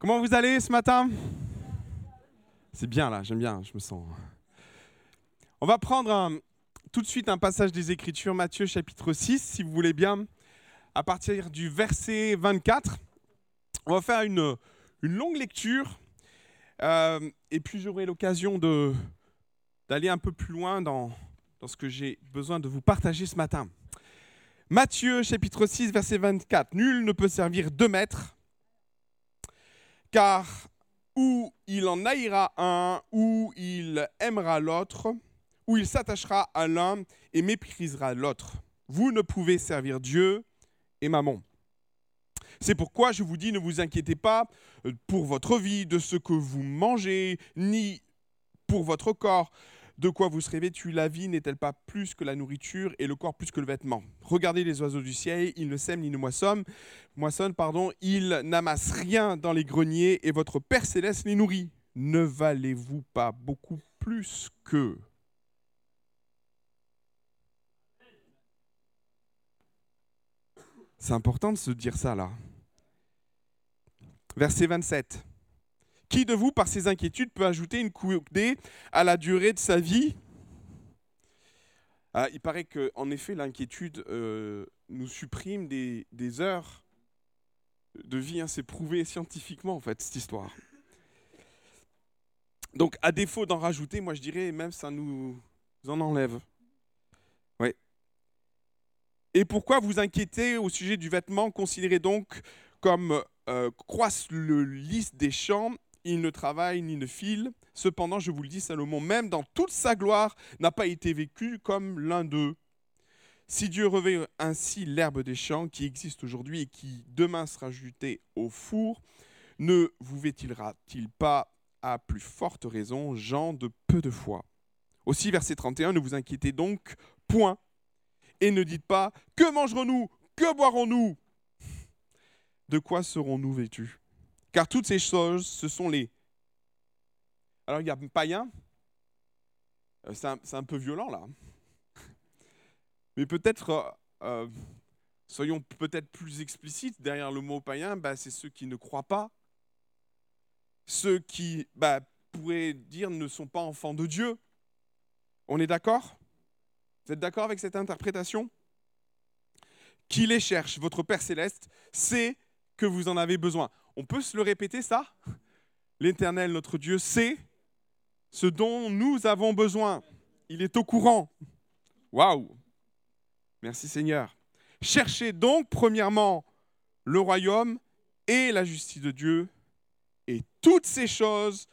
Comment vous allez ce matin? C'est bien là, j'aime bien, je me sens. On va prendre tout de suite un passage des Écritures, Matthieu chapitre 6, si vous voulez bien, à partir du verset 24. On va faire une, longue lecture euh, et puis j'aurai l'occasion d'aller un peu plus loin dans, dans ce que j'ai besoin de vous partager ce matin. Matthieu chapitre 6, verset 24. Nul ne peut servir deux maîtres car ou il en haïra un, ou il aimera l'autre, ou il s'attachera à l'un et méprisera l'autre. Vous ne pouvez servir Dieu et Mammon. C'est pourquoi je vous dis, ne vous inquiétez pas pour votre vie, de ce que vous mangez, ni pour votre corps, de quoi vous serez vêtu La vie n'est-elle pas plus que la nourriture et le corps plus que le vêtement? Regardez les oiseaux du ciel, ils ne sèment ni ne moissonnent, moissonnent pardon, ils n'amassent rien dans les greniers et votre Père céleste les nourrit. Ne valez-vous pas beaucoup plus qu'eux C'est important de se dire ça là. Verset 27. Qui de vous, par ses inquiétudes, peut ajouter une coudée à la durée de sa vie? Ah, Il paraît qu'en effet, l'inquiétude euh, nous supprime des, heures de vie. C'est prouvé scientifiquement, en fait, cette histoire. Donc, à défaut d'en rajouter, moi je dirais même ça nous en enlève. Oui. Et pourquoi vous inquiétez au sujet du vêtement Considérez donc comme euh, le lys des champs il ne travaille ni ne file. Cependant, je vous le dis, Salomon, même dans toute sa gloire, n'a pas été vécu comme l'un d'eux. Si Dieu revêt ainsi l'herbe des champs qui existe aujourd'hui et qui demain sera jetée au four, ne vous vêtira-t-il pas à plus forte raison, gens de peu de foi? Aussi, verset 31, ne vous inquiétez donc point, et ne dites pas, que mangerons-nous? Que boirons-nous? De quoi serons-nous vêtus? Car toutes ces choses, ce sont les... Alors il y a païen, euh, c'est un, peu violent là. Mais peut-être, euh, euh, soyons peut-être plus explicites, derrière le mot païen, bah, c'est ceux qui ne croient pas, ceux qui bah, pourraient dire ne sont pas enfants de Dieu. On est d'accord? Vous êtes d'accord avec cette interprétation? Qui les cherche, votre Père céleste, sait que vous en avez besoin. On peut se le répéter ça? L'Éternel, notre Dieu, sait ce dont nous avons besoin. Il est au courant. Waouh Merci Seigneur. Cherchez donc premièrement le royaume et la justice de Dieu, et toutes ces choses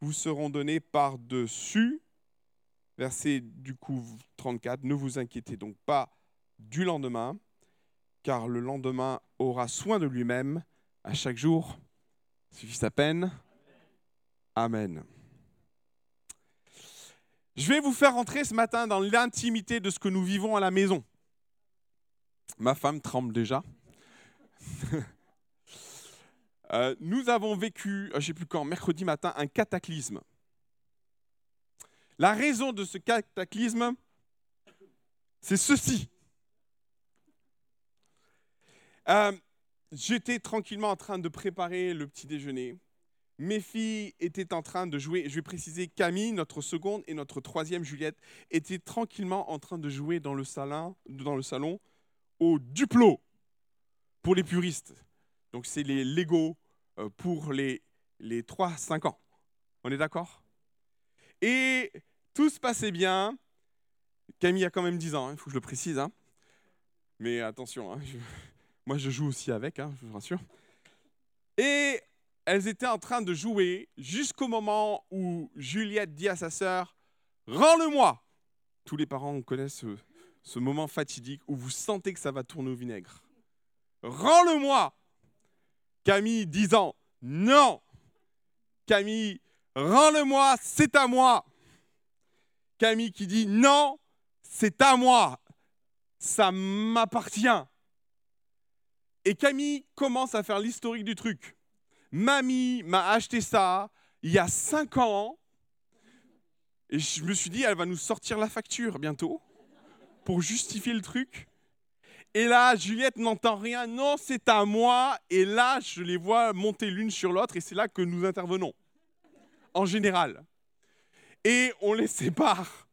vous seront données par-dessus. Verset du coup 34, ne vous inquiétez donc pas du lendemain, car le lendemain aura soin de lui-même à chaque jour suffit sa peine. Amen. Je vais vous faire entrer ce matin dans l'intimité de ce que nous vivons à la maison. Ma femme tremble déjà. Euh, nous avons vécu, euh, je ne sais plus quand, mercredi matin, un cataclysme. La raison de ce cataclysme, c'est ceci. Euh, J'étais tranquillement en train de préparer le petit déjeuner. Mes filles étaient en train de jouer. Je vais préciser, Camille, notre seconde, et notre troisième, Juliette, étaient tranquillement en train de jouer dans le salon, au Duplo, pour les puristes. Donc c'est les Lego euh, pour les, les 3-5 ans. On est d'accord? Et tout se passait bien. Camille a quand même 10 ans, il faut que je le précise. Hein. Mais attention, hein. Moi, je joue aussi avec, hein, je vous rassure. Et elles étaient en train de jouer jusqu'au moment où Juliette dit à sa sœur Rends-le-moi! Tous les parents connaissent ce, ce, moment fatidique où vous sentez que ça va tourner au vinaigre. Rends-le-moi! Camille disant Non! Camille, rends-le-moi, c'est à moi! Camille qui dit Non, c'est à moi! Ça m'appartient et Camille commence à faire l'historique du truc. Mamie m'a acheté ça il y a cinq ans. Et je me suis dit, elle va nous sortir la facture bientôt pour justifier le truc. Et là, Juliette n'entend rien. Non, c'est à moi. Et là, je les vois monter l'une sur l'autre et c'est là que nous intervenons. En général. Et on les sépare.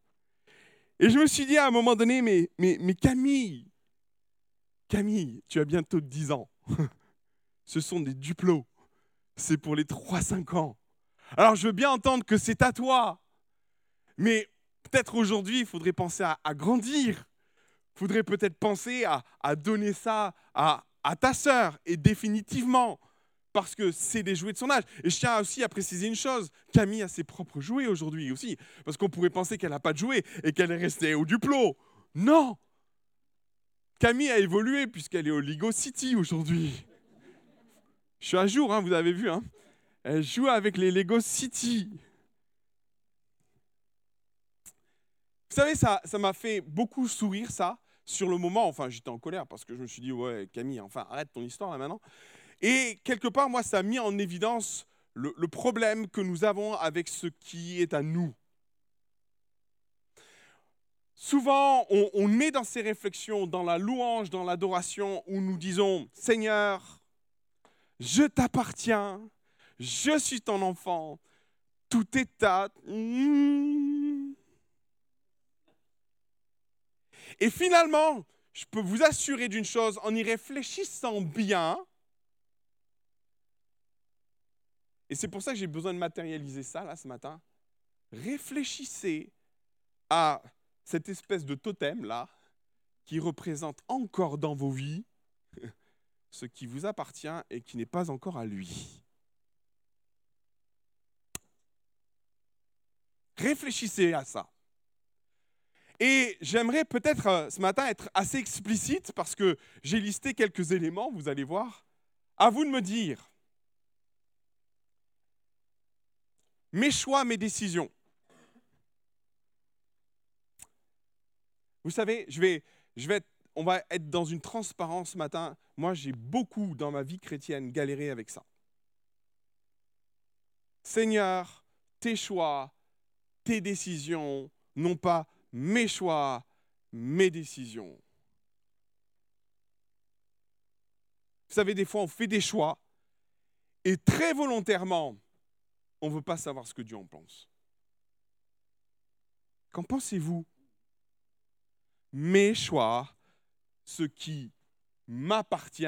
Et je me suis dit à un moment donné, mais, mais Camille, Camille, tu as bientôt 10 ans. Ce sont des duplos. C'est pour les 3-5 ans. Alors je veux bien entendre que c'est à toi. Mais peut-être aujourd'hui, il faudrait penser à, grandir. Il faudrait peut-être penser à, donner ça à, ta sœur. Et définitivement, parce que c'est des jouets de son âge. Et je tiens aussi à préciser une chose, Camille a ses propres jouets aujourd'hui aussi, parce qu'on pourrait penser qu'elle n'a pas de jouets et qu'elle est restée au Duplo. Non Camille a évolué puisqu'elle est au Lego City aujourd'hui. Je suis à jour, hein, vous avez vu. Hein Elle joue avec les Lego City. Vous savez, ça m'a fait beaucoup sourire, ça, sur le moment. Enfin, j'étais en colère parce que je me suis dit, ouais, Camille, enfin, arrête ton histoire là maintenant. Et quelque part, moi, ça a mis en évidence le, problème que nous avons avec ce qui est à nous. Souvent, on, est dans ces réflexions, dans la louange, dans l'adoration, où nous disons, Seigneur, je t'appartiens, je suis ton enfant, tout est à... Et finalement, je peux vous assurer d'une chose, en y réfléchissant bien, Et c'est pour ça que j'ai besoin de matérialiser ça là ce matin. Réfléchissez à cette espèce de totem là qui représente encore dans vos vies ce qui vous appartient et qui n'est pas encore à lui. Réfléchissez à ça. Et j'aimerais peut-être euh, ce matin être assez explicite parce que j'ai listé quelques éléments, vous allez voir. À vous de me dire, mes choix, mes décisions. Vous savez, je vais, je vais on va être dans une transparence ce matin. Moi, j'ai beaucoup dans ma vie chrétienne galéré avec ça. Seigneur, tes choix, tes décisions, non pas mes choix, mes décisions. Vous savez, des fois, on fait des choix et très volontairement, on ne veut pas savoir ce que Dieu en pense. Qu'en pensez-vous Mes choix, ce qui m'appartient.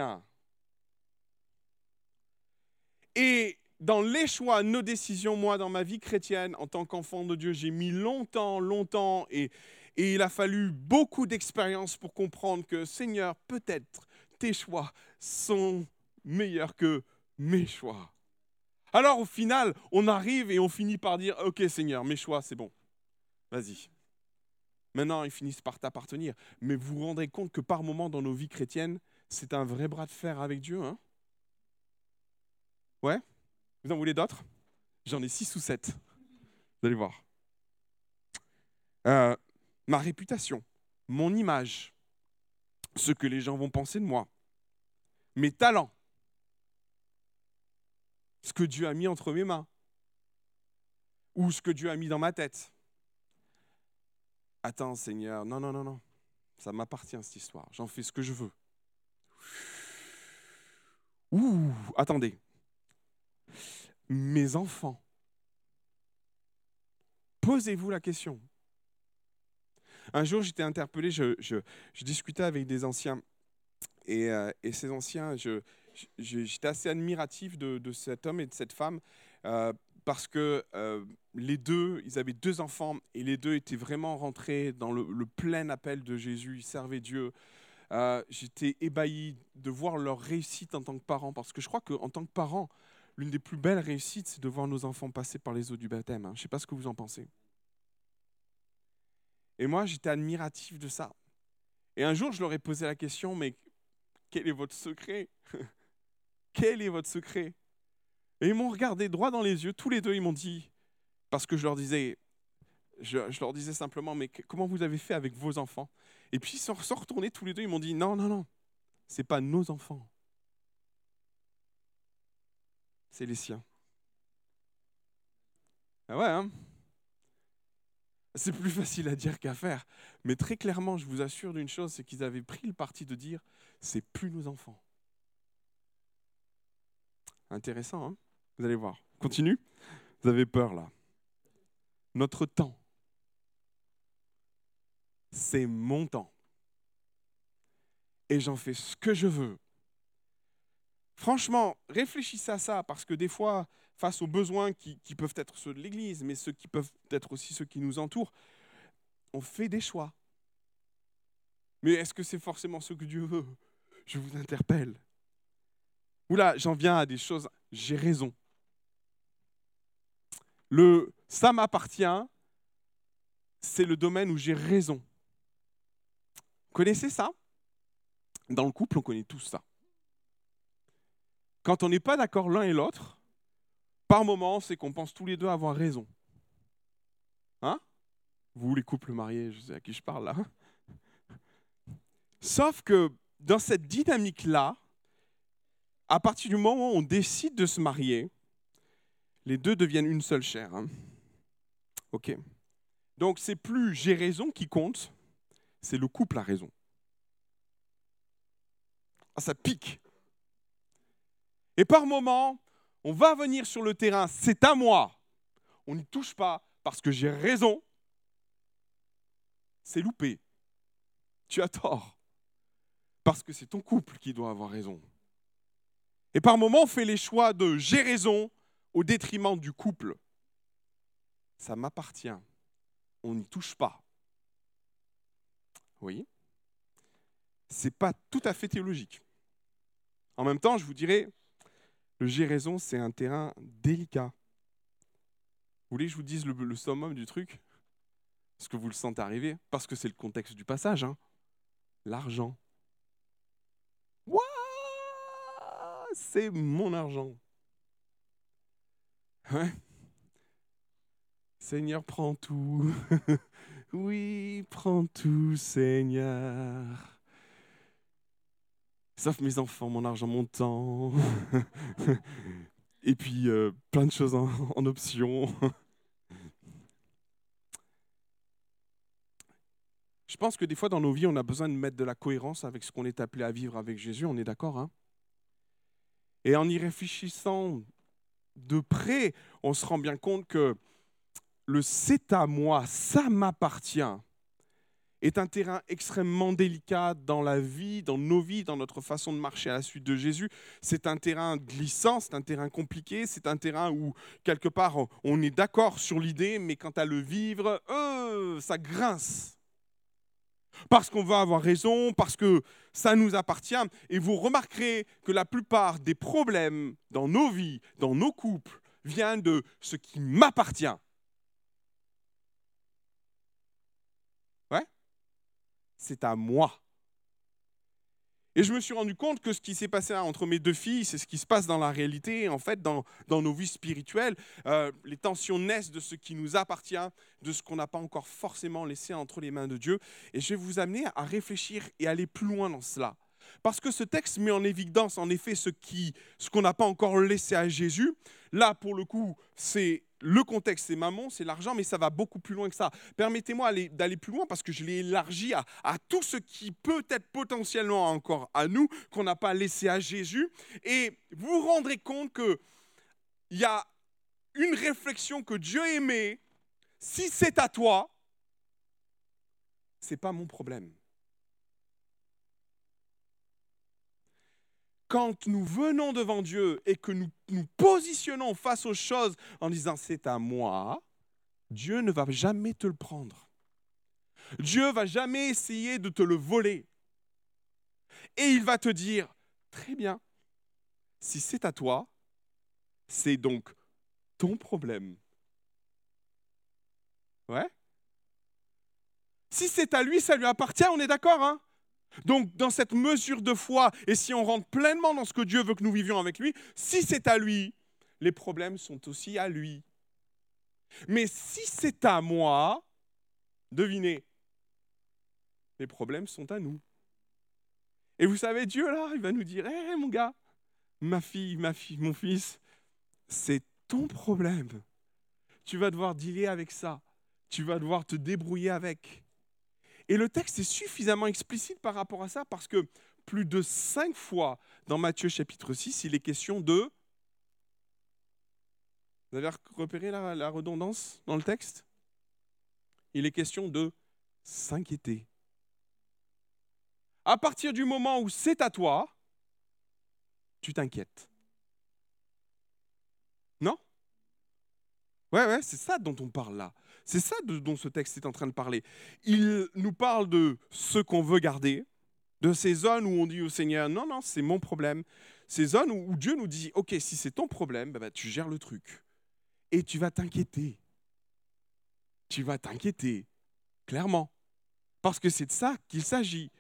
Et dans les choix, nos décisions, moi, dans ma vie chrétienne, en tant qu'enfant de Dieu, j'ai mis longtemps, longtemps, et, il a fallu beaucoup d'expérience pour comprendre que, Seigneur, peut-être tes choix sont meilleurs que mes choix. Alors au final, on arrive et on finit par dire, ok Seigneur, mes choix, c'est bon. Vas-y. Maintenant, ils finissent par t'appartenir. Mais vous vous rendrez compte que par moments dans nos vies chrétiennes, c'est un vrai bras de fer avec Dieu. Hein ouais Vous en voulez d'autres? J'en ai six ou sept. Vous allez voir. Euh, ma réputation, mon image, ce que les gens vont penser de moi, mes talents, ce que Dieu a mis entre mes mains ou ce que Dieu a mis dans ma tête. Attends Seigneur, non, non, non, non, ça m'appartient cette histoire, j'en fais ce que je veux. Ouh, attendez, mes enfants, posez-vous la question. Un jour, j'étais interpellé, je, discutais avec des anciens, et, euh, ces anciens, j'étais assez admiratif de, cet homme et de cette femme. Euh, parce que euh, les deux, ils avaient deux enfants et les deux étaient vraiment rentrés dans le, plein appel de Jésus, ils servaient Dieu. Euh, j'étais ébahi de voir leur réussite en tant que parents parce que je crois qu'en tant que parents, l'une des plus belles réussites, c'est de voir nos enfants passer par les eaux du baptême. Hein. Je ne sais pas ce que vous en pensez. Et moi, j'étais admiratif de ça. Et un jour, je leur ai posé la question, mais quel est votre secret? Quel est votre secret? Et ils m'ont regardé droit dans les yeux, tous les deux, ils m'ont dit, parce que je leur disais, je, leur disais simplement, mais comment vous avez fait avec vos enfants? Et puis ils sont retournés tous les deux, ils m'ont dit, non, non, non, c'est pas nos enfants, c'est les siens. Ah ouais, hein? C'est plus facile à dire qu'à faire. Mais très clairement, je vous assure d'une chose, c'est qu'ils avaient pris le parti de dire, c'est plus nos enfants. Intéressant, hein? Vous allez voir. Continue. Vous avez peur là. Notre temps, c'est mon temps. Et j'en fais ce que je veux. Franchement, réfléchissez à ça, parce que des fois, face aux besoins qui, peuvent être ceux de l'Église, mais ceux qui peuvent être aussi ceux qui nous entourent, on fait des choix. Mais est-ce que c'est forcément ce que Dieu veut? Je vous interpelle. Oula, j'en viens à des choses, j'ai raison. Le ça m'appartient, c'est le domaine où j'ai raison. Vous connaissez ça? Dans le couple, on connaît tous ça. Quand on n'est pas d'accord l'un et l'autre, par moment, c'est qu'on pense tous les deux avoir raison. Hein? Vous, les couples mariés, je sais à qui je parle là. Sauf que dans cette dynamique-là, à partir du moment où on décide de se marier, les deux deviennent une seule chair. Hein. ok Donc c'est plus j'ai raison qui compte, c'est le couple a raison. Ah, ça pique. Et par moment, on va venir sur le terrain, c'est à moi. On n'y touche pas parce que j'ai raison. C'est loupé. Tu as tort. Parce que c'est ton couple qui doit avoir raison. Et par moment, on fait les choix de j'ai raison au détriment du couple. Ça m'appartient. On n'y touche pas. Oui. C'est pas tout à fait théologique. En même temps, je vous dirais, le j'ai raison, c'est un terrain délicat. Vous voulez que je vous dise le, summum du truc? Est-ce que vous le sentez arriver Parce que c'est le contexte du passage. Hein. L'argent. c'est mon argent. Seigneur, prends tout. oui, prends tout, Seigneur. Sauf mes enfants, mon argent, mon temps. Et puis euh, plein de choses en, en option. Je pense que des fois dans nos vies, on a besoin de mettre de la cohérence avec ce qu'on est appelé à vivre avec Jésus, on est d'accord hein? Et en y réfléchissant de près, on se rend bien compte que le c'est à moi, ça m'appartient, est un terrain extrêmement délicat dans la vie, dans nos vies, dans notre façon de marcher à la suite de Jésus. C'est un terrain glissant, c'est un terrain compliqué, c'est un terrain où quelque part on est d'accord sur l'idée, mais quant à le vivre, euh, ça grince. Parce qu'on va avoir raison, parce que ça nous appartient. Et vous remarquerez que la plupart des problèmes dans nos vies, dans nos couples, viennent de ce qui m'appartient. c'est à moi. Et je me suis rendu compte que ce qui s'est passé entre mes deux filles, c'est ce qui se passe dans la réalité, en fait, dans, nos vies spirituelles. Euh, les tensions naissent de ce qui nous appartient, de ce qu'on n'a pas encore forcément laissé entre les mains de Dieu. Et je vais vous amener à réfléchir et aller plus loin dans cela. Parce que ce texte met en évidence, en effet, ce qu'on n'a pas encore laissé à Jésus. Là, pour le coup, c'est le contexte, c'est maman, c'est l'argent, mais ça va beaucoup plus loin que ça. Permettez-moi d'aller plus loin parce que je l'ai élargi à, tout ce qui peut être potentiellement encore à nous, qu'on n'a pas laissé à Jésus. Et vous vous rendrez compte qu'il y a une réflexion que Dieu aimait. Si c'est à toi, c'est pas mon problème. Quand nous venons devant Dieu et que nous nous positionnons face aux choses en disant c'est à moi, Dieu ne va jamais te le prendre. Dieu va jamais essayer de te le voler. Et il va te dire, très bien, si c'est à toi, c'est donc ton problème. Ouais? Si c'est à lui, ça lui appartient, on est d'accord, hein? Donc, dans cette mesure de foi, et si on rentre pleinement dans ce que Dieu veut que nous vivions avec lui, si c'est à lui, les problèmes sont aussi à lui. Mais si c'est à moi, devinez, les problèmes sont à nous. Et vous savez, Dieu là, il va nous dire, hé mon gars, ma fille, ma fille, mon fils, c'est ton problème. Tu vas devoir dealer avec ça. tu vas devoir te débrouiller avec. Et le texte est suffisamment explicite par rapport à ça parce que plus de cinq fois dans Matthieu chapitre 6, il est question de... Vous avez repéré la, la redondance dans le texte? Il est question de s'inquiéter. À partir du moment où c'est à toi, tu t'inquiètes. Non? Ouais, ouais, c'est ça dont on parle là. C'est ça dont ce texte est en train de parler. Il nous parle de ce qu'on veut garder, de ces zones où on dit au Seigneur, non, non, c'est mon problème. Ces zones où, Dieu nous dit, ok, si c'est ton problème, bah, bah, tu gères le truc. Et tu vas t'inquiéter. Tu vas t'inquiéter, clairement. Parce que c'est de ça qu'il s'agit.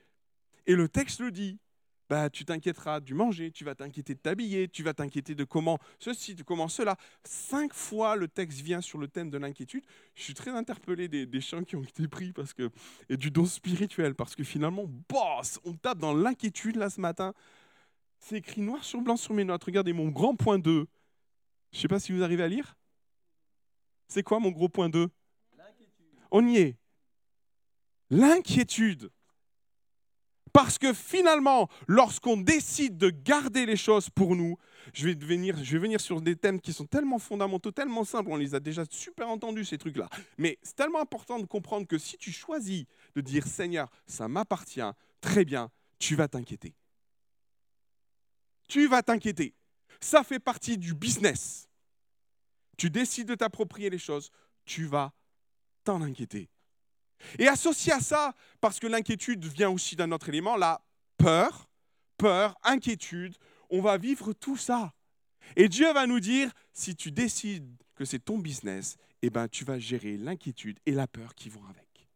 Et le texte le dit. Bah, tu t'inquiéteras du manger, tu vas t'inquiéter de t'habiller, tu vas t'inquiéter de comment ceci, de comment cela. Cinq fois le texte vient sur le thème de l'inquiétude. Je suis très interpellé des, chants qui ont été pris parce que, et du don spirituel, parce que finalement, boss, on tape dans l'inquiétude là ce matin. C'est écrit noir sur blanc sur mes notes. Regardez mon grand point 2. Je ne sais pas si vous arrivez à lire. C'est quoi mon gros point 2 On y est. L'inquiétude. Parce que finalement, lorsqu'on décide de garder les choses pour nous, je vais, venir, sur des thèmes qui sont tellement fondamentaux, tellement simples, on les a déjà super entendus, ces trucs-là. Mais c'est tellement important de comprendre que si tu choisis de dire Seigneur, ça m'appartient, très bien, tu vas t'inquiéter. Tu vas t'inquiéter. Ça fait partie du business. Tu décides de t'approprier les choses, tu vas t'en inquiéter. Et associé à ça, parce que l'inquiétude vient aussi d'un autre élément, la peur, peur, inquiétude, on va vivre tout ça. Et Dieu va nous dire, si tu décides que c'est ton business, eh ben, tu vas gérer l'inquiétude et la peur qui vont avec.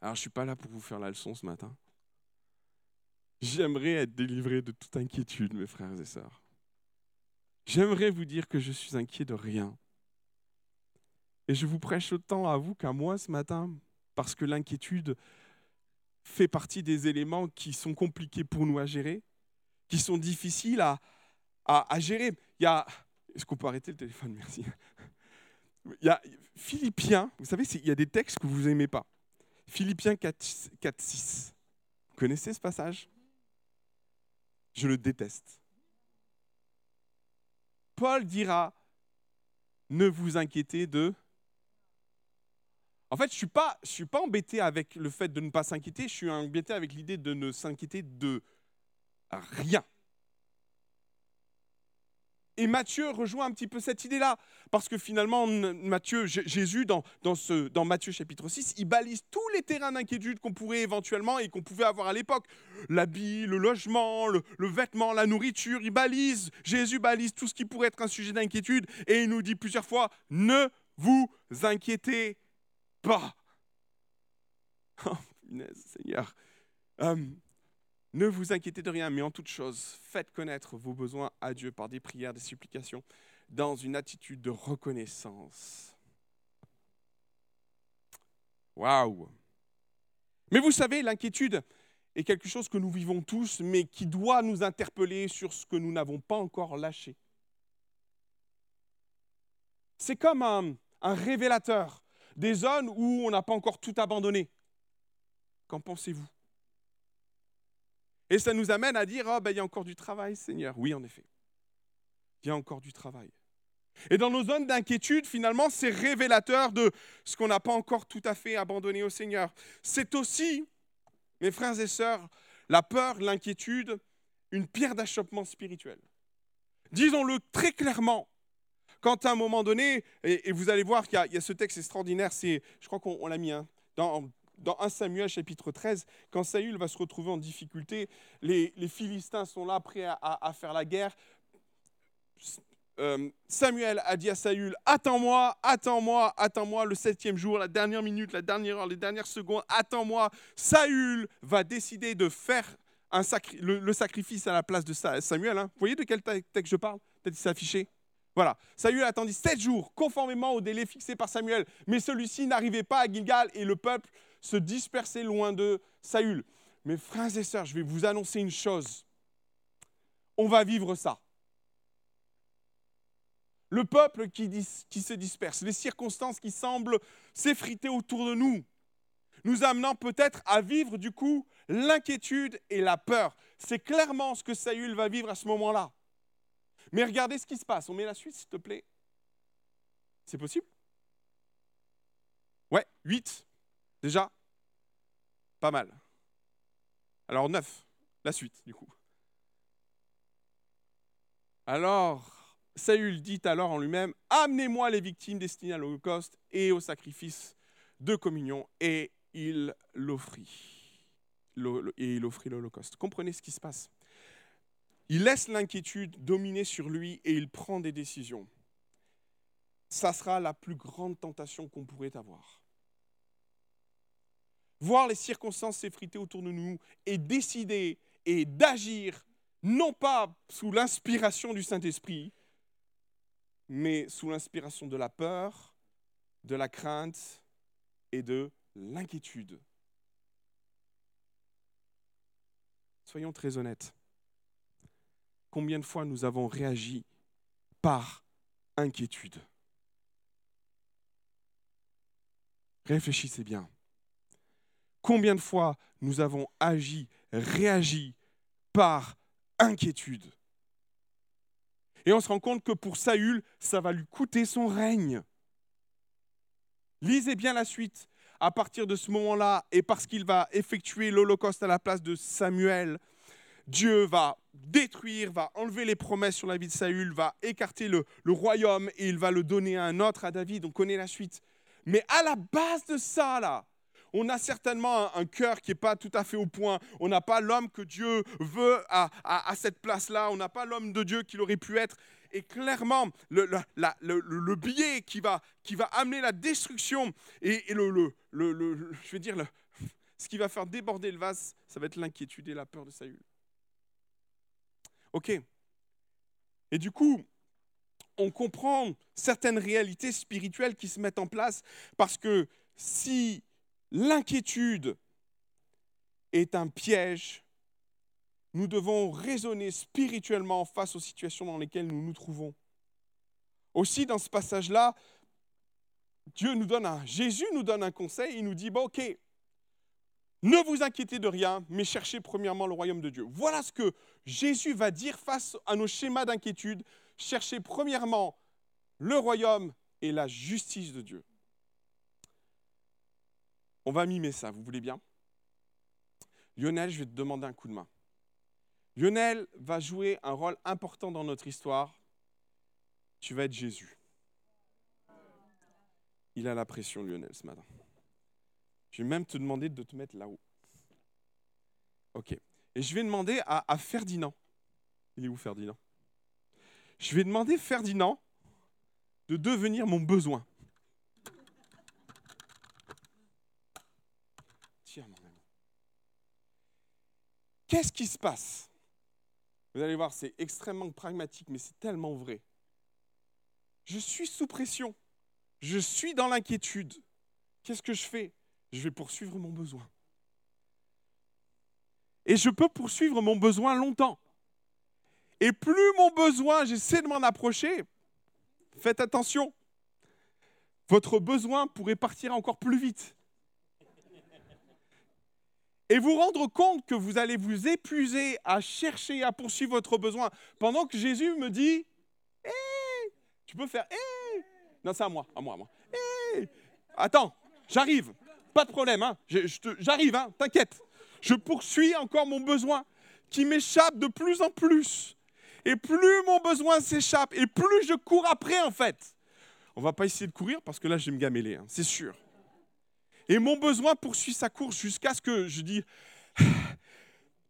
Alors, je ne suis pas là pour vous faire la leçon ce matin. J'aimerais être délivré de toute inquiétude, mes frères et sœurs. J'aimerais vous dire que je suis inquiet de rien. Et je vous prêche autant à vous qu'à moi ce matin, parce que l'inquiétude fait partie des éléments qui sont compliqués pour nous à gérer, qui sont difficiles à, à, gérer. Il y a... Est-ce qu'on peut arrêter le téléphone? Merci. Il y a Philippiens, vous savez, il y a des textes que vous n'aimez pas. Philippiens 4, 4, 6. Vous connaissez ce passage? Je le déteste. Paul dira, ne vous inquiétez de en fait, je ne suis, suis pas embêté avec le fait de ne pas s'inquiéter, je suis embêté avec l'idée de ne s'inquiéter de rien. Et Matthieu rejoint un petit peu cette idée-là, parce que finalement, Matthieu, Jésus, dans Matthieu chapitre 6, il balise tous les terrains d'inquiétude qu'on pourrait éventuellement et qu'on pouvait avoir à l'époque. L'habit, le logement, le, le, vêtement, la nourriture, il balise, Jésus balise tout ce qui pourrait être un sujet d'inquiétude, et il nous dit plusieurs fois, ne vous inquiétez pas. Oh, Seigneur. Euh, ne vous inquiétez de rien, mais en toute chose, faites connaître vos besoins à Dieu par des prières, des supplications, dans une attitude de reconnaissance. Waouh Mais vous savez, l'inquiétude est quelque chose que nous vivons tous, mais qui doit nous interpeller sur ce que nous n'avons pas encore lâché. C'est comme un révélateur des zones où on n'a pas encore tout abandonné. Qu'en pensez-vous? Et ça nous amène à dire, oh, ben, il y a encore du travail, Seigneur. Oui, en effet. Il y a encore du travail. Et dans nos zones d'inquiétude, finalement, c'est révélateur de ce qu'on n'a pas encore tout à fait abandonné au Seigneur. C'est aussi, mes frères et sœurs, la peur, l'inquiétude, une pierre d'achoppement spirituel. Disons-le très clairement, quand à un moment donné, et, vous allez voir qu'il y, a ce texte extraordinaire, c'est, je crois qu'on l'a mis, hein, dans, dans 1 Samuel chapitre 13, quand Saül va se retrouver en difficulté, les, Philistins sont là prêts à, faire la guerre. Euh, Samuel a dit à Saül, attends-moi, attends-moi, attends-moi, le septième jour, la dernière minute, la dernière heure, les dernières secondes, attends-moi. Saül va décider de faire un le, sacrifice à la place de Samuel. Hein. Vous voyez de quel texte je parle? Peut-être s'est affiché voilà, Saül attendit sept jours, conformément au délai fixé par Samuel, mais celui-ci n'arrivait pas à Gilgal et le peuple se dispersait loin de Saül. Mes frères et sœurs, je vais vous annoncer une chose. On va vivre ça. le peuple qui, qui se disperse, les circonstances qui semblent s'effriter autour de nous, nous amenant peut-être à vivre du coup l'inquiétude et la peur. C'est clairement ce que Saül va vivre à ce moment-là. Mais regardez ce qui se passe. On met la suite, s'il te plaît. C'est possible? Ouais, 8. Déjà Pas mal. Alors 9. La suite, du coup. Alors, Saül dit alors en lui-même, Amenez-moi les victimes destinées à l'Holocauste et au sacrifice de communion. Et il l'offrit. Et il offrit l'Holocauste. Comprenez ce qui se passe. Il laisse l'inquiétude dominer sur lui et il prend des décisions. Ça sera la plus grande tentation qu'on pourrait avoir. Voir les circonstances s'effriter autour de nous et décider et d'agir, non pas sous l'inspiration du Saint-Esprit, mais sous l'inspiration de la peur, de la crainte et de l'inquiétude. Soyons très honnêtes. Combien de fois nous avons réagi par inquiétude Réfléchissez bien. Combien de fois nous avons agi, réagi par inquiétude Et on se rend compte que pour Saül, ça va lui coûter son règne. Lisez bien la suite. À partir de ce moment-là, et parce qu'il va effectuer l'Holocauste à la place de Samuel, Dieu va détruire, va enlever les promesses sur la vie de Saül, va écarter le, royaume et il va le donner à un autre, à David. On connaît la suite. Mais à la base de ça, là, on a certainement un, cœur qui n'est pas tout à fait au point. On n'a pas l'homme que Dieu veut à, cette place-là. On n'a pas l'homme de Dieu qu'il aurait pu être. Et clairement, le, biais qui va, amener la destruction et, le, je vais dire, ce qui va faire déborder le vase, ça va être l'inquiétude et la peur de Saül. OK. Et du coup, on comprend certaines réalités spirituelles qui se mettent en place parce que si l'inquiétude est un piège, nous devons raisonner spirituellement face aux situations dans lesquelles nous nous trouvons. Aussi, dans ce passage-là, Dieu nous donne un, Jésus nous donne un conseil, il nous dit, ok, ne vous inquiétez de rien, mais cherchez premièrement le royaume de Dieu. Voilà ce que Jésus va dire face à nos schémas d'inquiétude. Cherchez premièrement le royaume et la justice de Dieu. On va mimer ça, vous voulez bien? Lionel, je vais te demander un coup de main. Lionel va jouer un rôle important dans notre histoire. Tu vas être Jésus. Il a la pression, Lionel, ce matin. Je vais même te demander de te mettre là-haut. OK. Et je vais demander à, Ferdinand. Il est où Ferdinand? Je vais demander Ferdinand de devenir mon besoin. Tiens, mon ami. Qu'est-ce qui se passe? Vous allez voir, c'est extrêmement pragmatique, mais c'est tellement vrai. Je suis sous pression. Je suis dans l'inquiétude. Qu'est-ce que je fais? Je vais poursuivre mon besoin. Et je peux poursuivre mon besoin longtemps. Et plus mon besoin, j'essaie de m'en approcher, faites attention, votre besoin pourrait partir encore plus vite. Et vous rendre compte que vous allez vous épuiser à chercher, à poursuivre votre besoin, pendant que Jésus me dit, hé, tu peux faire, hé, non c'est à moi, à moi, à moi, hé, attends, j'arrive, pas de problème, hein. j'arrive, hein, t'inquiète. Je poursuis encore mon besoin qui m'échappe de plus en plus. Et plus mon besoin s'échappe, et plus je cours après, en fait. On va pas essayer de courir parce que là, je vais me gameler, hein, c'est sûr. Et mon besoin poursuit sa course jusqu'à ce que je dis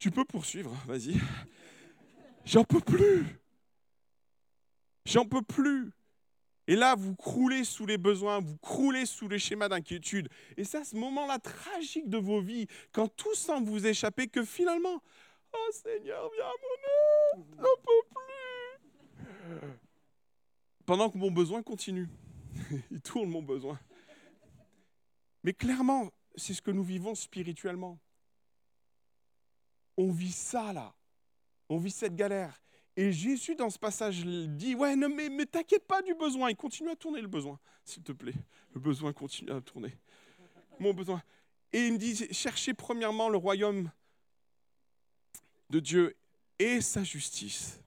Tu peux poursuivre, vas-y. J'en peux plus. J'en peux plus. Et là, vous croulez sous les besoins, vous croulez sous les schémas d'inquiétude. Et c'est à ce moment-là tragique de vos vies, quand tout semble vous échapper, que finalement, oh Seigneur, viens à mon aide, j'en peux plus. Pendant que mon besoin continue. Il tourne mon besoin. Mais clairement, c'est ce que nous vivons spirituellement. On vit ça là. On vit cette galère. Et Jésus, dans ce passage, dit Ouais, non, mais, t'inquiète pas du besoin. Il continue à tourner le besoin, s'il te plaît. Le besoin continue à tourner. Mon besoin. Et il me dit Cherchez premièrement le royaume de Dieu et sa justice.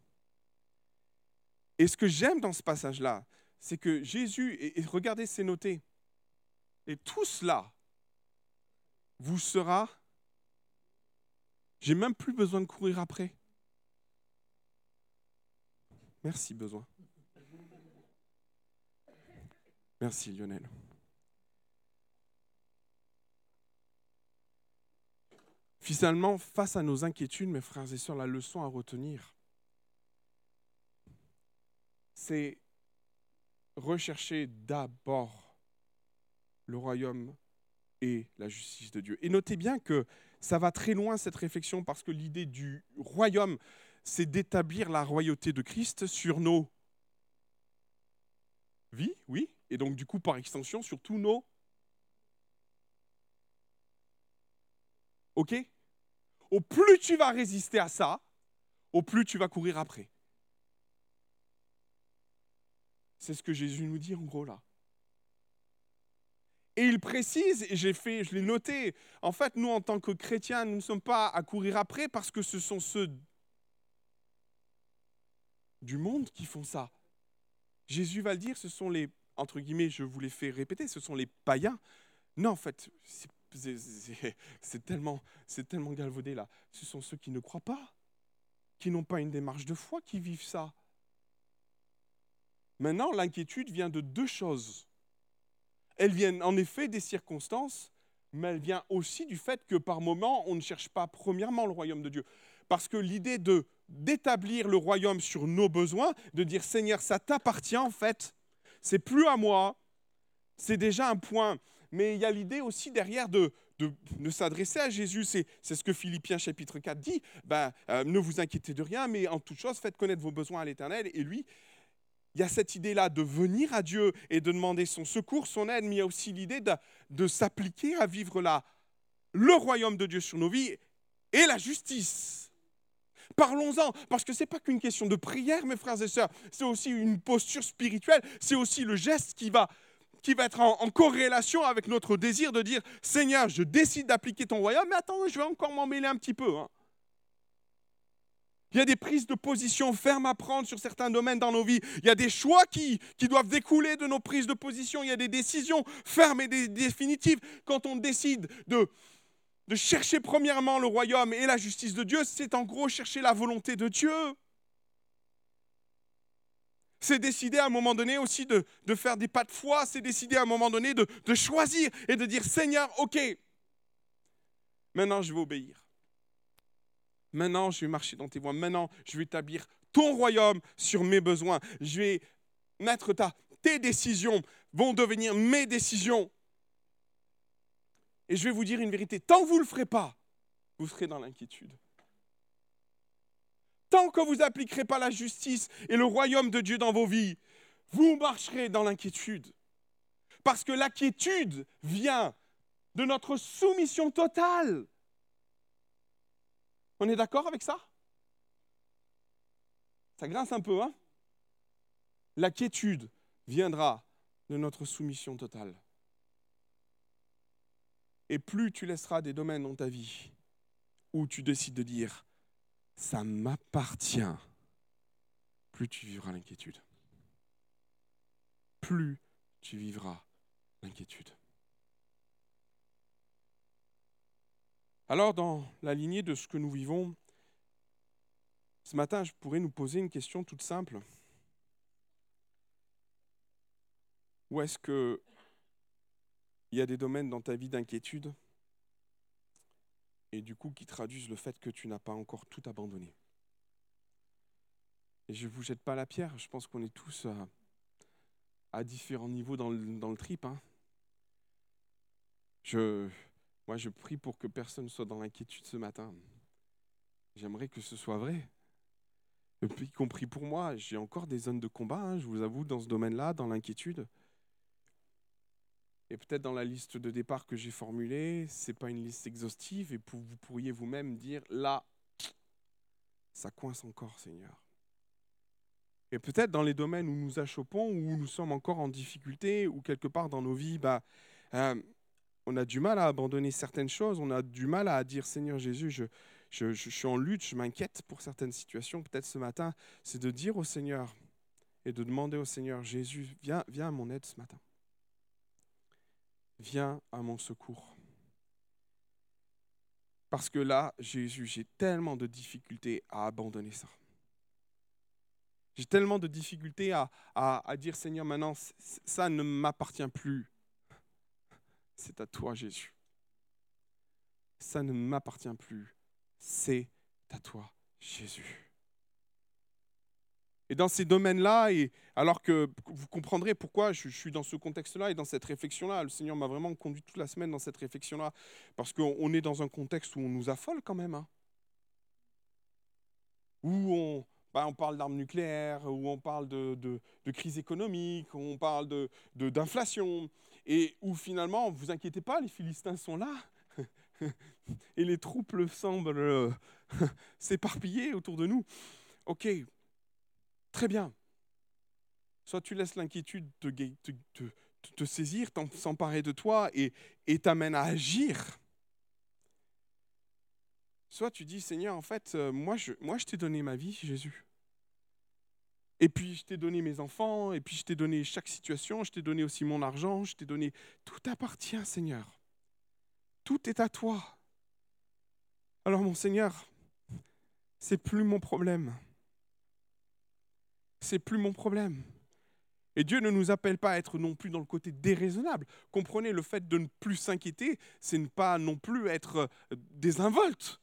Et ce que j'aime dans ce passage-là, c'est que Jésus, et regardez, c'est noté, et tout cela vous sera. J'ai même plus besoin de courir après. Merci, besoin. Merci, Lionel. Finalement, face à nos inquiétudes, mes frères et sœurs, la leçon à retenir, c'est rechercher d'abord le royaume et la justice de Dieu. Et notez bien que ça va très loin cette réflexion parce que l'idée du royaume, c'est d'établir la royauté de Christ sur nos vies, oui, et donc du coup par extension sur tous nos... Ok? Au plus tu vas résister à ça, au plus tu vas courir après. C'est ce que Jésus nous dit en gros là. Et il précise, et j'ai fait, je l'ai noté, en fait, nous en tant que chrétiens, nous ne sommes pas à courir après parce que ce sont ceux du monde qui font ça. Jésus va le dire, ce sont les, entre guillemets, je vous l'ai fait répéter, ce sont les païens. Non, en fait, c'est tellement, tellement galvaudé là. Ce sont ceux qui ne croient pas, qui n'ont pas une démarche de foi, qui vivent ça. Maintenant, l'inquiétude vient de deux choses. Elle vient en effet des circonstances, mais elle vient aussi du fait que par moment, on ne cherche pas premièrement le royaume de Dieu. Parce que l'idée de d'établir le royaume sur nos besoins, de dire Seigneur, ça t'appartient en fait, c'est plus à moi, c'est déjà un point. Mais il y a l'idée aussi derrière de, de, s'adresser à Jésus. C'est, ce que Philippiens chapitre 4 dit. Ben, euh, ne vous inquiétez de rien, mais en toute chose, faites connaître vos besoins à l'Éternel. Et lui, il y a cette idée-là de venir à Dieu et de demander son secours, son aide, mais il y a aussi l'idée de, de s'appliquer à vivre là, le royaume de Dieu sur nos vies et la justice. Parlons-en, parce que ce n'est pas qu'une question de prière, mes frères et sœurs, c'est aussi une posture spirituelle, c'est aussi le geste qui va, qui va être en, corrélation avec notre désir de dire, Seigneur, je décide d'appliquer ton royaume, mais attends, je vais encore m'en mêler un petit peu. Hein. Il y a des prises de position fermes à prendre sur certains domaines dans nos vies. Il y a des choix qui, qui doivent découler de nos prises de position. Il y a des décisions fermes et définitives. Quand on décide de, de chercher premièrement le royaume et la justice de Dieu, c'est en gros chercher la volonté de Dieu. C'est décider à un moment donné aussi de, faire des pas de foi, c'est décider à un moment donné de, choisir et de dire Seigneur, ok, maintenant je vais obéir. Maintenant je vais marcher dans tes voies. Maintenant je vais établir ton royaume sur mes besoins. Je vais mettre ta, tes décisions vont devenir mes décisions. Et je vais vous dire une vérité, tant que vous ne le ferez pas, vous serez dans l'inquiétude. Tant que vous n'appliquerez pas la justice et le royaume de Dieu dans vos vies, vous marcherez dans l'inquiétude. Parce que l'inquiétude vient de notre soumission totale. On est d'accord avec ça? Ça grince un peu, hein? L'inquiétude viendra de notre soumission totale. Et plus tu laisseras des domaines dans ta vie où tu décides de dire ça m'appartient, plus tu vivras l'inquiétude. Plus tu vivras l'inquiétude. Alors, dans la lignée de ce que nous vivons, ce matin, je pourrais nous poser une question toute simple. Où est-ce que il y a des domaines dans ta vie d'inquiétude et du coup qui traduisent le fait que tu n'as pas encore tout abandonné. Et je ne vous jette pas la pierre, je pense qu'on est tous à, différents niveaux dans le, trip. Hein. Je, moi, je prie pour que personne ne soit dans l'inquiétude ce matin. J'aimerais que ce soit vrai. Y compris pour moi, j'ai encore des zones de combat, hein, je vous avoue, dans ce domaine-là, dans l'inquiétude. Et peut-être dans la liste de départ que j'ai formulée, ce n'est pas une liste exhaustive et vous pourriez vous-même dire, là, ça coince encore, Seigneur. Et peut-être dans les domaines où nous achoppons, où nous sommes encore en difficulté, ou quelque part dans nos vies, bah, euh, on a du mal à abandonner certaines choses, on a du mal à dire Seigneur Jésus, je, suis en lutte, je m'inquiète pour certaines situations. Peut-être ce matin, c'est de dire au Seigneur et de demander au Seigneur Jésus, viens, viens à mon aide ce matin. Viens à mon secours. Parce que là, Jésus, j'ai tellement de difficultés à abandonner ça. J'ai tellement de difficultés à, à, dire, Seigneur, maintenant, ça ne m'appartient plus. C'est à toi, Jésus. Ça ne m'appartient plus. C'est à toi, Jésus. Et dans ces domaines-là, et alors que vous comprendrez pourquoi je, suis dans ce contexte-là et dans cette réflexion-là, le Seigneur m'a vraiment conduit toute la semaine dans cette réflexion-là, parce qu'on est dans un contexte où on nous affole quand même, hein. où on, bah, on parle d'armes nucléaires, où on parle de, de, crise économique, où on parle d'inflation, et où finalement, vous inquiétez pas, les Philistins sont là, et les troupes semblent euh, s'éparpiller autour de nous. Ok, Très bien. Soit tu laisses l'inquiétude te, saisir, s'emparer de toi et, t'amène à agir. Soit tu dis, Seigneur, en fait, euh, moi je, moi, je t'ai donné ma vie, Jésus. Et puis je t'ai donné mes enfants, et puis je t'ai donné chaque situation, je t'ai donné aussi mon argent, je t'ai donné... Tout appartient, Seigneur. Tout est à toi. Alors mon Seigneur, c'est plus mon problème c'est plus mon problème. Et Dieu ne nous appelle pas à être non plus dans le côté déraisonnable. Comprenez, le fait de ne plus s'inquiéter, c'est ne pas non plus être euh, désinvolte.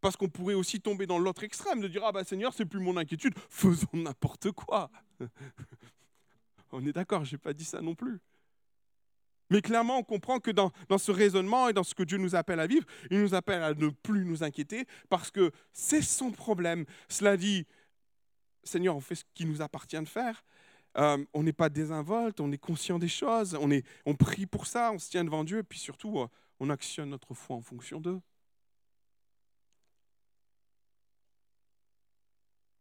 Parce qu'on pourrait aussi tomber dans l'autre extrême, de dire Ah bah Seigneur, c'est plus mon inquiétude, faisons n'importe quoi. on est d'accord, je n'ai pas dit ça non plus. Mais clairement, on comprend que dans, dans, ce raisonnement et dans ce que Dieu nous appelle à vivre, il nous appelle à ne plus nous inquiéter parce que c'est son problème. Cela dit, Seigneur, on fait ce qui nous appartient de faire. Euh, on n'est pas désinvolte, on est conscient des choses, on, prie pour ça, on se tient devant Dieu, et puis surtout, euh, on actionne notre foi en fonction d'eux.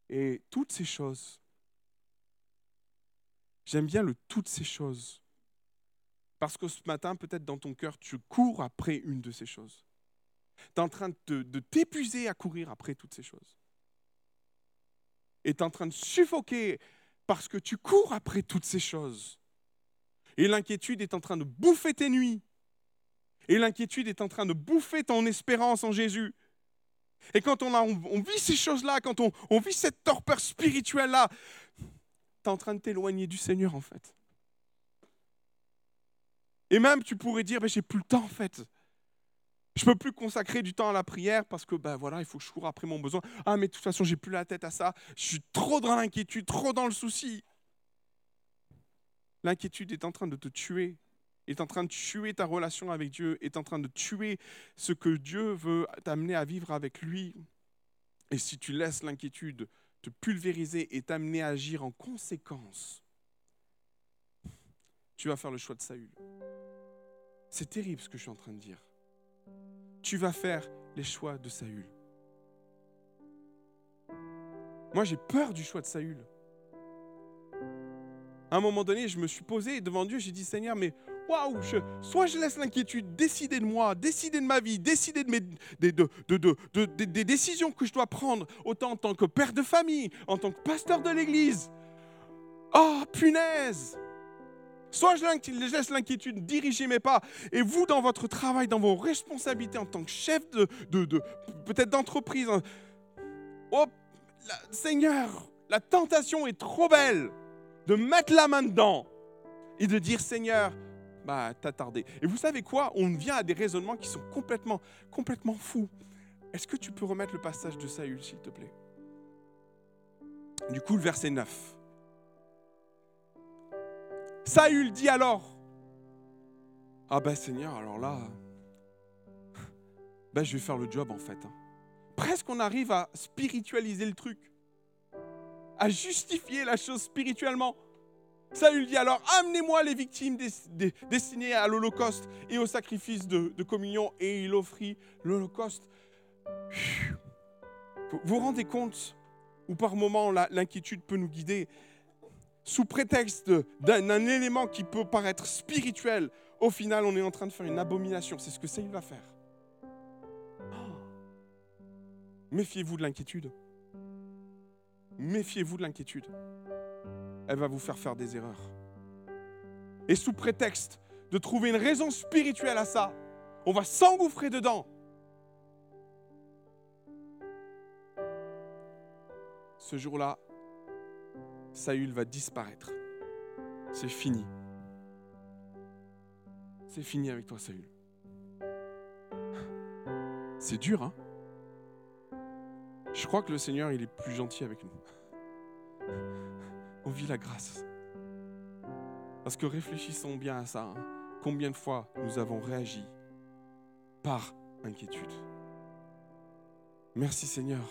Et toutes ces choses, j'aime bien le toutes ces choses, parce que ce matin, peut-être dans ton cœur, tu cours après une de ces choses. Tu es en train de t'épuiser à courir après toutes ces choses est en train de suffoquer parce que tu cours après toutes ces choses. Et l'inquiétude est en train de bouffer tes nuits. Et l'inquiétude est en train de bouffer ton espérance en Jésus. Et quand on, vit ces choses-là, quand on, on, vit cette torpeur spirituelle-là, tu es en train de t'éloigner du Seigneur en fait. Et même tu pourrais dire, mais j'ai plus le temps en fait. Je ne peux plus consacrer du temps à la prière parce que ben voilà, il faut que je cours après mon besoin. Ah mais de toute façon, j'ai plus la tête à ça. Je suis trop dans l'inquiétude, trop dans le souci. L'inquiétude est en train de te tuer, est en train de tuer ta relation avec Dieu, est en train de tuer ce que Dieu veut t'amener à vivre avec lui. Et si tu laisses l'inquiétude te pulvériser et t'amener à agir en conséquence, tu vas faire le choix de Saül. C'est terrible ce que je suis en train de dire tu vas faire les choix de Saül? Moi, j'ai peur du choix de Saül. À un moment donné, je me suis posé devant Dieu, j'ai dit Seigneur, mais waouh, soit je laisse l'inquiétude décider de moi, décider de ma vie, décider de mes, des décisions que je dois prendre, autant en tant que père de famille, en tant que pasteur de l'église. Oh, punaise Soit je laisse l'inquiétude diriger mes pas, et vous, dans votre travail, dans vos responsabilités en tant que chef de, de, peut-être d'entreprise, hein, oh, Seigneur, la tentation est trop belle de mettre la main dedans et de dire Seigneur, bah t'as tardé. Et vous savez quoi? On vient à des raisonnements qui sont complètement, complètement fous. Est-ce que tu peux remettre le passage de Saül, s'il te plaît? Du coup, le verset 9. Saül dit alors, ah ben Seigneur, alors là, ben je vais faire le job en fait. Hein. Presque on arrive à spiritualiser le truc, à justifier la chose spirituellement. Saül dit alors, amenez-moi les victimes destinées à l'Holocauste et au sacrifice de, communion, et il offrit l'Holocauste. Vous vous rendez compte où par moments l'inquiétude peut nous guider, sous prétexte d'un élément qui peut paraître spirituel, au final, on est en train de faire une abomination. C'est ce que il va faire. Méfiez-vous de l'inquiétude. Méfiez-vous de l'inquiétude. Elle va vous faire faire des erreurs. Et sous prétexte de trouver une raison spirituelle à ça, on va s'engouffrer dedans. Ce jour-là, Saül va disparaître. C'est fini. C'est fini avec toi, Saül. C'est dur, hein Je crois que le Seigneur, il est plus gentil avec nous. On vit la grâce. Parce que réfléchissons bien à ça. Hein. Combien de fois nous avons réagi par inquiétude Merci Seigneur.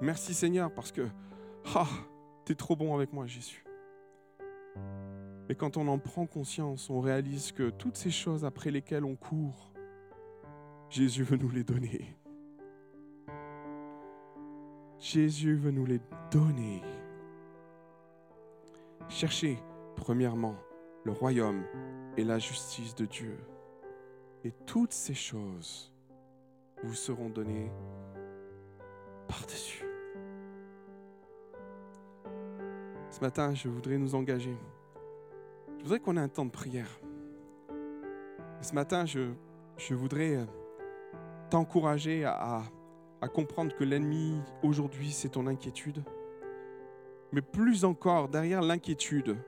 Merci Seigneur parce que ah, tu trop bon avec moi Jésus. Mais quand on en prend conscience, on réalise que toutes ces choses après lesquelles on court, Jésus veut nous les donner. Jésus veut nous les donner. Cherchez premièrement le royaume et la justice de Dieu. Et toutes ces choses vous seront données par-dessus. Ce matin, je voudrais nous engager je voudrais qu'on ait un temps de prière. ce matin, je, voudrais euh, t'encourager à comprendre que l'ennemi aujourd'hui, c'est ton inquiétude. Mais plus encore, derrière l'inquiétude,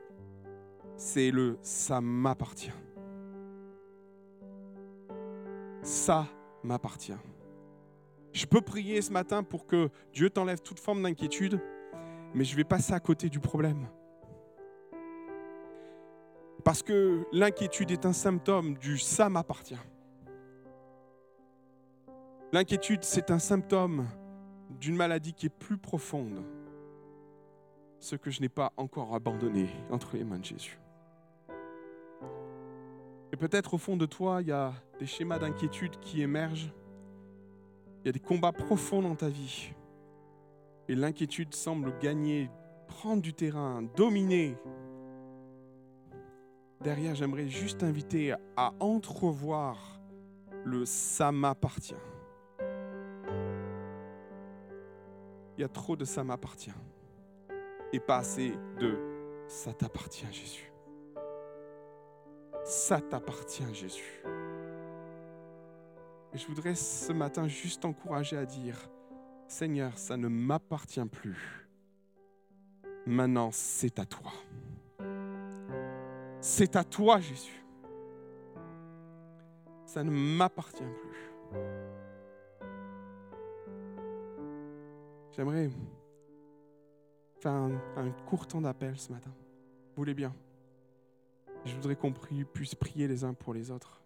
c'est le ça m'appartient. Ça m'appartient. Je peux prier ce matin pour que Dieu t'enlève toute forme d'inquiétude, mais je vais passer à côté du problème. Parce que l'inquiétude est un symptôme du ça m'appartient. L'inquiétude, c'est un symptôme d'une maladie qui est plus profonde. Ce que je n'ai pas encore abandonné entre les mains de Jésus. Et peut-être au fond de toi, il y a des schémas d'inquiétude qui émergent. Il y a des combats profonds dans ta vie. Et l'inquiétude semble gagner, prendre du terrain, dominer derrière, j'aimerais juste inviter à entrevoir le ça m'appartient. Il y a trop de ça m'appartient et pas assez de ça t'appartient Jésus. Ça t'appartient Jésus. Et je voudrais ce matin juste encourager à dire, Seigneur, ça ne m'appartient plus. Maintenant, c'est à toi. C'est à toi, Jésus. Ça ne m'appartient plus. J'aimerais faire un, court temps d'appel ce matin. Vous voulez bien? Je voudrais qu'on puisse prier les uns pour les autres.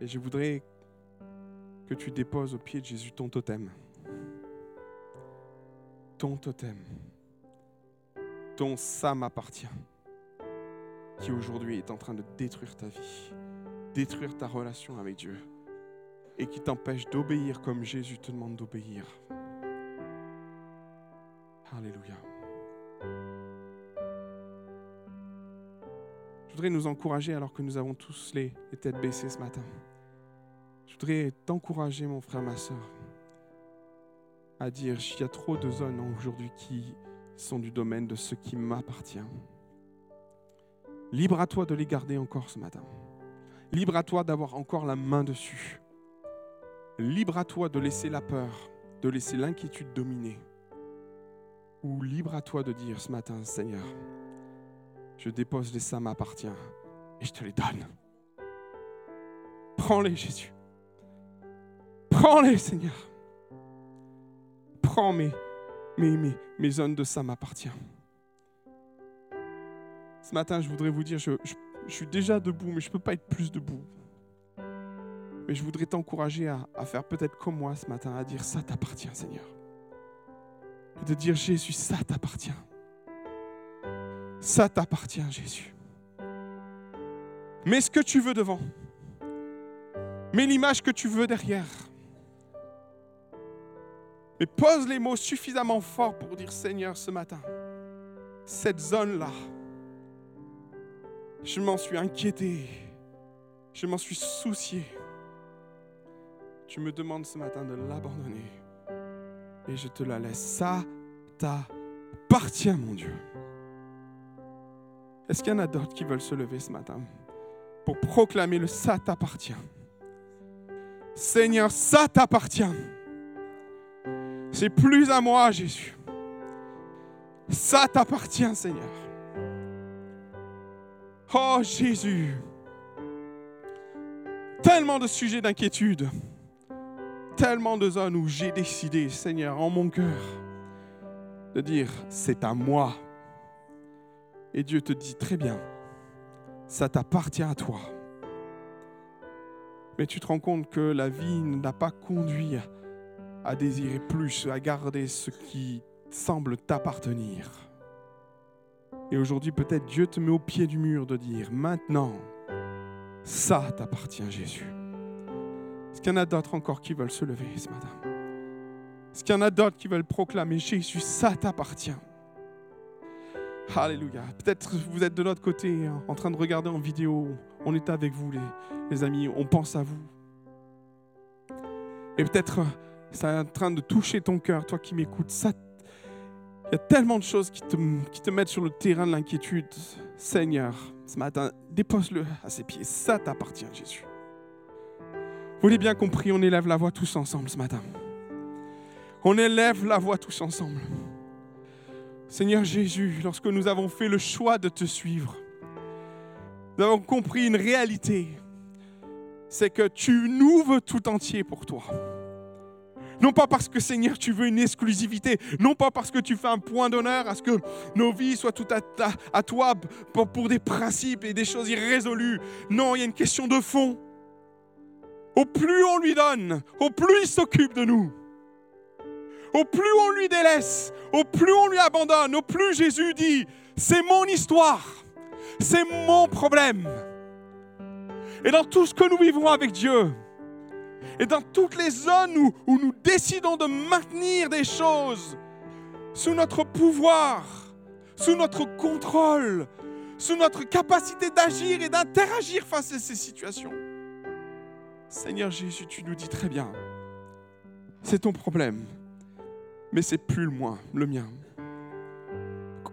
Et je voudrais que tu déposes au pied de Jésus ton totem. Ton totem. Ton ça m'appartient qui aujourd'hui est en train de détruire ta vie, détruire ta relation avec Dieu et qui t'empêche d'obéir comme Jésus te demande d'obéir. Alléluia. Je voudrais nous encourager alors que nous avons tous les, les têtes baissées ce matin. Je voudrais t'encourager, mon frère, ma soeur, à dire, il y a trop de zones aujourd'hui qui sont du domaine de ce qui m'appartient. Libre à toi de les garder encore ce matin. Libre à toi d'avoir encore la main dessus. Libre à toi de laisser la peur, de laisser l'inquiétude dominer. Ou libre à toi de dire ce matin, Seigneur, je dépose les ça m'appartient et je te les donne. Prends-les, Jésus. Prends-les, Seigneur. Prends mes, mes, mes, mes zones de ça m'appartient. Ce matin, je voudrais vous dire, je, suis déjà debout, mais je ne peux pas être plus debout. Mais je voudrais t'encourager à, à, faire peut-être comme moi ce matin, à dire ça t'appartient, Seigneur. Et de dire Jésus, ça t'appartient. Ça t'appartient, Jésus. Mets ce que tu veux devant. Mets l'image que tu veux derrière. Pose les mots suffisamment forts pour dire Seigneur ce matin, cette zone-là, je m'en suis inquiété, je m'en suis soucié. Tu me demandes ce matin de l'abandonner et je te la laisse. Ça t'appartient, mon Dieu. Est-ce qu'il y en a d'autres qui veulent se lever ce matin pour proclamer le ça t'appartient? Seigneur, ça t'appartient. C'est plus à moi, Jésus. Ça t'appartient, Seigneur. Oh Jésus, tellement de sujets d'inquiétude, tellement de zones où j'ai décidé, Seigneur, en mon cœur, de dire, c'est à moi. Et Dieu te dit, très bien, ça t'appartient à toi. Mais tu te rends compte que la vie n'a pas conduit à désirer plus, à garder ce qui semble t'appartenir. Et aujourd'hui, peut-être Dieu te met au pied du mur de dire, maintenant, ça t'appartient Jésus. Est-ce qu'il y en a d'autres encore qui veulent se lever ce matin? Est-ce qu'il y en a d'autres qui veulent proclamer, Jésus, ça t'appartient? Alléluia. Peut-être vous êtes de l'autre côté, hein, en train de regarder en vidéo. On est avec vous, les, les amis. On pense à vous. Et peut-être c'est en train de toucher ton cœur, toi qui m'écoutes. Il y a tellement de choses qui te, qui te mettent sur le terrain de l'inquiétude. Seigneur, ce matin, dépose-le à ses pieds. Ça t'appartient, Jésus. Vous l'avez bien compris, on élève la voix tous ensemble ce matin. On élève la voix tous ensemble. Seigneur Jésus, lorsque nous avons fait le choix de te suivre, nous avons compris une réalité, c'est que tu nous veux tout entier pour toi. Non pas parce que Seigneur, tu veux une exclusivité, non pas parce que tu fais un point d'honneur à ce que nos vies soient tout à, toi pour, pour des principes et des choses irrésolues. Non, il y a une question de fond. Au plus on lui donne, au plus il s'occupe de nous. Au plus on lui délaisse, au plus on lui abandonne, au plus Jésus dit, c'est mon histoire, c'est mon problème. Et dans tout ce que nous vivons avec Dieu, et dans toutes les zones où, nous décidons de maintenir des choses sous notre pouvoir, sous notre contrôle, sous notre capacité d'agir et d'interagir face à ces situations. Seigneur Jésus, tu nous dis très bien, c'est ton problème mais c'est plus le moins, le mien.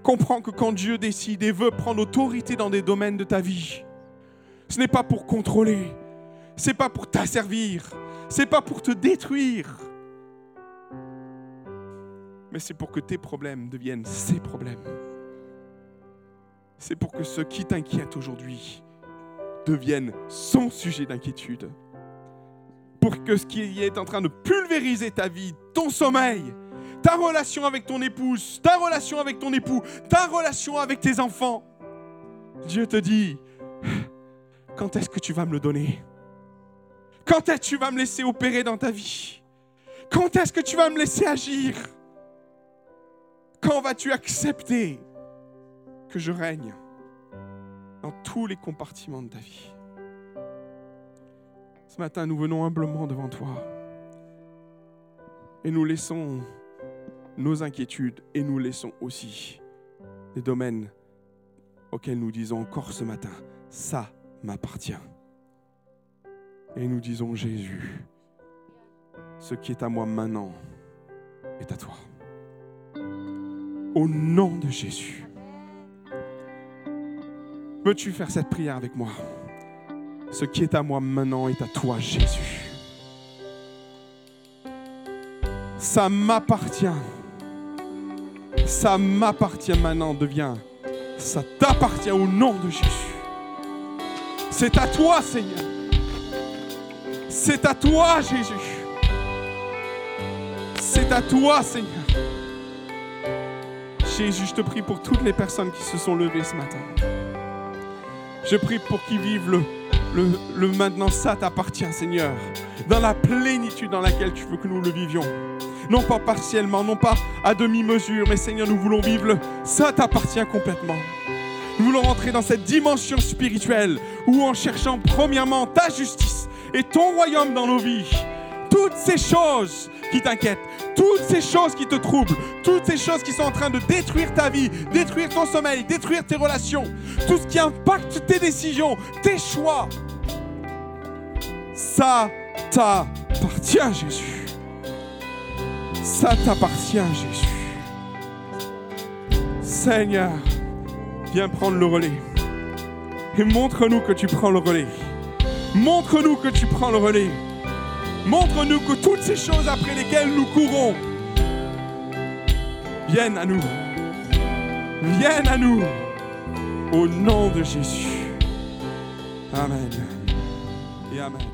Comprends que quand Dieu décide et veut prendre autorité dans des domaines de ta vie, ce n'est pas pour contrôler, c'est pas pour t'asservir, c'est pas pour te détruire, mais c'est pour que tes problèmes deviennent ses problèmes. C'est pour que ce qui t'inquiète aujourd'hui devienne son sujet d'inquiétude. Pour que ce qui est en train de pulvériser ta vie, ton sommeil, ta relation avec ton épouse, ta relation avec ton époux, ta relation avec tes enfants. Dieu te dit, quand est-ce que tu vas me le donner? Quand est-ce que tu vas me laisser opérer dans ta vie? Quand est-ce que tu vas me laisser agir? Quand vas-tu accepter que je règne dans tous les compartiments de ta vie? Ce matin, nous venons humblement devant toi et nous laissons nos inquiétudes et nous laissons aussi des domaines auxquels nous disons encore ce matin, ça m'appartient. Et nous disons, Jésus, ce qui est à moi maintenant est à toi. Au nom de Jésus. Veux-tu faire cette prière avec moi? Ce qui est à moi maintenant est à toi, Jésus. Ça m'appartient ça m'appartient maintenant, devient, ça t'appartient au nom de Jésus. C'est à toi, Seigneur. C'est à toi, Jésus. C'est à toi, Seigneur. Jésus, je te prie pour toutes les personnes qui se sont levées ce matin. Je prie pour qu'ils vivent le, maintenant, ça t'appartient, Seigneur, dans la plénitude dans laquelle tu veux que nous le vivions non pas partiellement, non pas à demi-mesure, mais Seigneur, nous voulons vivre le ça t'appartient complètement. Nous voulons rentrer dans cette dimension spirituelle où en cherchant premièrement ta justice et ton royaume dans nos vies, tout toutes ces choses qui t'inquiètent, toutes ces choses qui te troublent, toutes ces choses qui sont en train de détruire ta vie, détruire ton sommeil, détruire tes relations, tout ce qui impacte tes décisions, tes choix, ça t'appartient, Jésus. Ça t'appartient, Jésus. Seigneur, viens prendre le relais. Et montre-nous que tu prends le relais. Montre-nous que tu prends le relais. Montre-nous que toutes ces choses après lesquelles nous courons viennent à nous. Viennent à nous. Au nom de Jésus. Amen. Et Amen.